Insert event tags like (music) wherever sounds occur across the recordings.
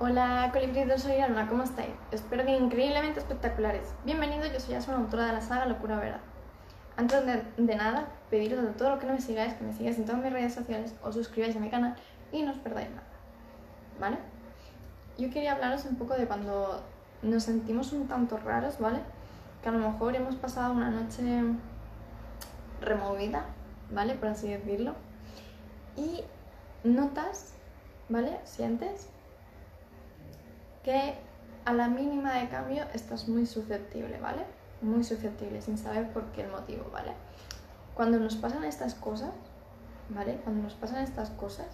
Hola colibritos, soy Alma, ¿cómo estáis? Espero que increíblemente espectaculares. Bienvenidos, yo soy Asuna, autora de la saga Locura Verdad. Antes de, de nada, pediros a todos los que no me sigáis, que me sigáis en todas mis redes sociales, os suscribáis a mi canal y no os perdáis nada. ¿Vale? Yo quería hablaros un poco de cuando nos sentimos un tanto raros, ¿vale? Que a lo mejor hemos pasado una noche removida, ¿vale? Por así decirlo. Y notas, ¿vale? Sientes que a la mínima de cambio estás muy susceptible, ¿vale? Muy susceptible, sin saber por qué el motivo, ¿vale? Cuando nos pasan estas cosas, ¿vale? Cuando nos pasan estas cosas,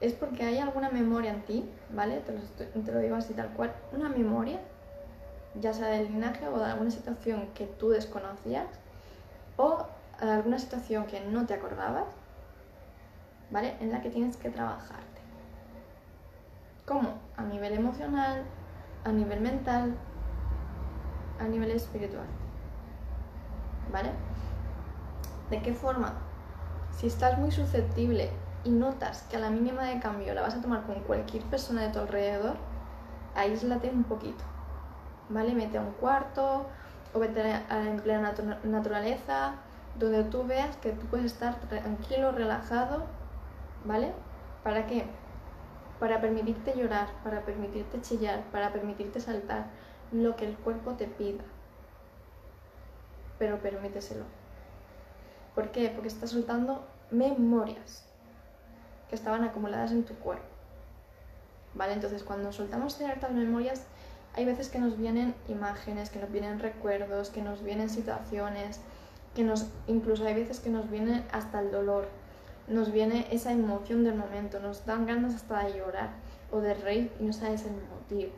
es porque hay alguna memoria en ti, ¿vale? Te lo, te lo digo así tal cual, una memoria, ya sea del linaje o de alguna situación que tú desconocías, o alguna situación que no te acordabas, ¿vale? En la que tienes que trabajarte. ¿Cómo? Nivel emocional, a nivel mental, a nivel espiritual. ¿Vale? ¿De qué forma? Si estás muy susceptible y notas que a la mínima de cambio la vas a tomar con cualquier persona de tu alrededor, aíslate un poquito. ¿Vale? Vete a un cuarto o vete a, en plena natu- naturaleza, donde tú veas que tú puedes estar tranquilo, relajado, ¿vale? ¿Para qué? Para permitirte llorar, para permitirte chillar, para permitirte saltar, lo que el cuerpo te pida. Pero permíteselo. ¿Por qué? Porque estás soltando memorias que estaban acumuladas en tu cuerpo. ¿Vale? Entonces, cuando soltamos ciertas memorias, hay veces que nos vienen imágenes, que nos vienen recuerdos, que nos vienen situaciones, que nos, incluso hay veces que nos viene hasta el dolor, nos viene esa emoción del momento, nos dan ganas hasta de llorar o de reír y no sabes el motivo.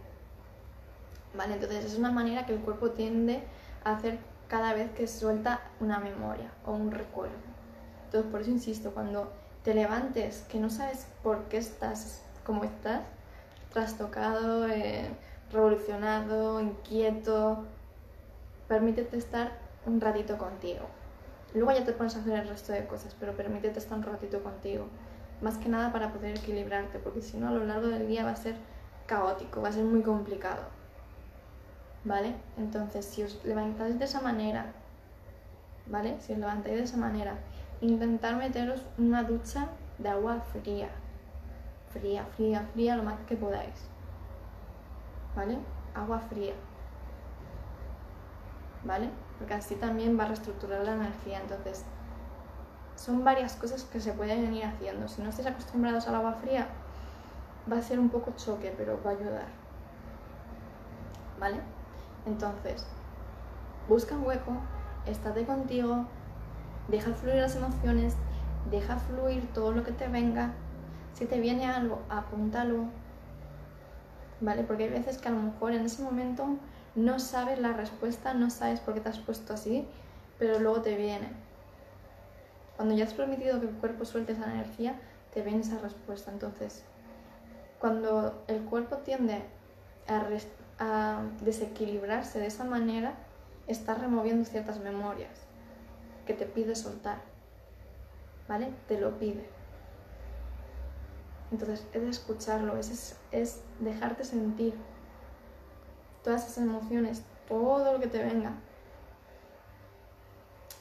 ¿Vale? Entonces es una manera que el cuerpo tiende a hacer cada vez que suelta una memoria o un recuerdo. Entonces por eso insisto, cuando te levantes, que no sabes por qué estás como estás, trastocado, eh, revolucionado, inquieto, permítete estar un ratito contigo. Luego ya te pones a hacer el resto de cosas, pero permítete estar un ratito contigo. Más que nada para poder equilibrarte, porque si no a lo largo del día va a ser caótico, va a ser muy complicado. ¿Vale? Entonces, si os levantáis de esa manera, ¿vale? Si os levantáis de esa manera, intentar meteros una ducha de agua fría. Fría, fría, fría, lo más que podáis. ¿Vale? Agua fría. ¿Vale? Porque así también va a reestructurar la energía. Entonces, son varias cosas que se pueden ir haciendo. Si no estáis acostumbrados al agua fría, va a ser un poco choque, pero va a ayudar. ¿Vale? Entonces, busca un hueco, estate contigo, deja fluir las emociones, deja fluir todo lo que te venga. Si te viene algo, apúntalo. ¿Vale? Porque hay veces que a lo mejor en ese momento no sabes la respuesta, no sabes por qué te has puesto así, pero luego te viene. Cuando ya has permitido que el cuerpo suelte esa energía, te viene esa respuesta. Entonces, cuando el cuerpo tiende a, desequilibrarse de esa manera, está removiendo ciertas memorias que te pide soltar. ¿Vale? Te lo pide. Entonces, es escucharlo, es, es dejarte sentir todas esas emociones, todo lo que te venga,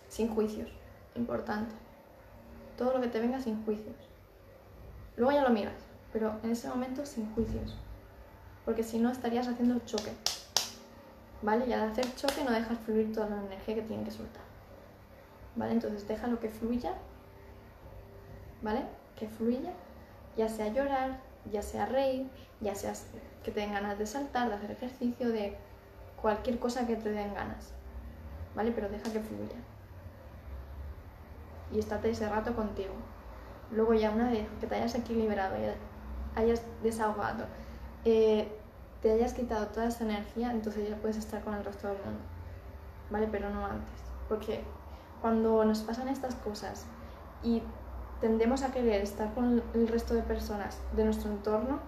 sin juicios, importante. Todo lo que te venga sin juicios. Luego ya lo miras, pero en ese momento sin juicios. Porque si no estarías haciendo choque. ¿Vale? Y al hacer choque no dejas fluir toda la energía que tiene que soltar. ¿Vale? Entonces deja lo que fluya. ¿Vale? Que fluya. Ya sea llorar, ya sea reír, ya sea que te den ganas de saltar, de hacer ejercicio, de cualquier cosa que te den ganas. ¿Vale? Pero deja que fluya. Y estate ese rato contigo. Luego ya una vez que te hayas equilibrado, ya hayas desahogado, eh, te hayas quitado toda esa energía, entonces ya puedes estar con el resto del mundo. ¿Vale? Pero no antes. Porque cuando nos pasan estas cosas y tendemos a querer estar con el resto de personas de nuestro entorno,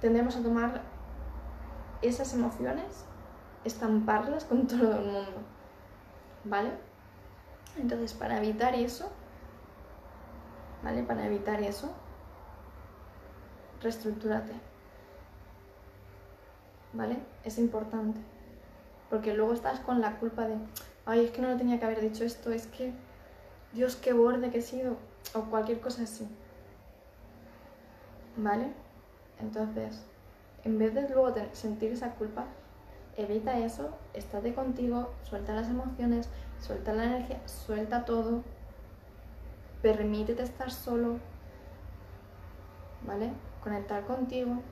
tendemos a tomar esas emociones, estamparlas con (laughs) todo el mundo. ¿Vale? Entonces, para evitar eso, ¿vale? Para evitar eso, reestructúrate. ¿Vale? Es importante. Porque luego estás con la culpa de, ay, es que no lo tenía que haber dicho esto, es que, Dios, qué borde que he sido, o cualquier cosa así. ¿Vale? Entonces, en vez de luego sentir esa culpa, evita eso, estate contigo, suelta las emociones, suelta la energía, suelta todo, permítete estar solo, ¿vale? Conectar contigo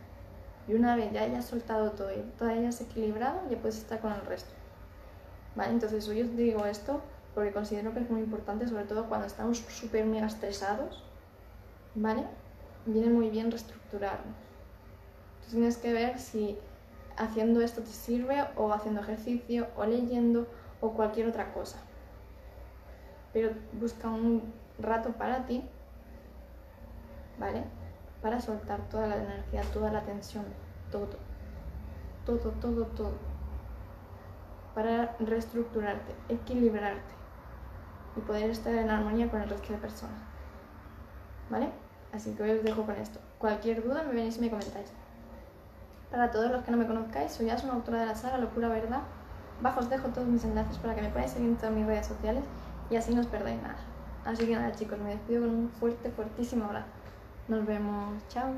y una vez ya hayas soltado todo y todo hayas equilibrado, ya puedes estar con el resto. ¿Vale? Entonces hoy os digo esto porque considero que es muy importante, sobre todo cuando estamos súper mega estresados, ¿vale? Viene muy bien reestructurarnos. Entonces tienes que ver si haciendo esto te sirve o haciendo ejercicio o leyendo o cualquier otra cosa. Pero busca un rato para ti, ¿vale? Para soltar toda la energía, toda la tensión, todo, todo, todo, todo. Para reestructurarte, equilibrarte y poder estar en armonía con el resto de personas. ¿Vale? Así que hoy os dejo con esto. Cualquier duda me venís y me comentáis. Para todos los que no me conozcáis, soy Asuna, autora de la saga Locura Verdad. Bajo os dejo todos mis enlaces para que me podáis seguir en todas mis redes sociales y así no os perdáis nada. Así que nada chicos, me despido con un fuerte, fuertísimo abrazo. Nos vemos, chao.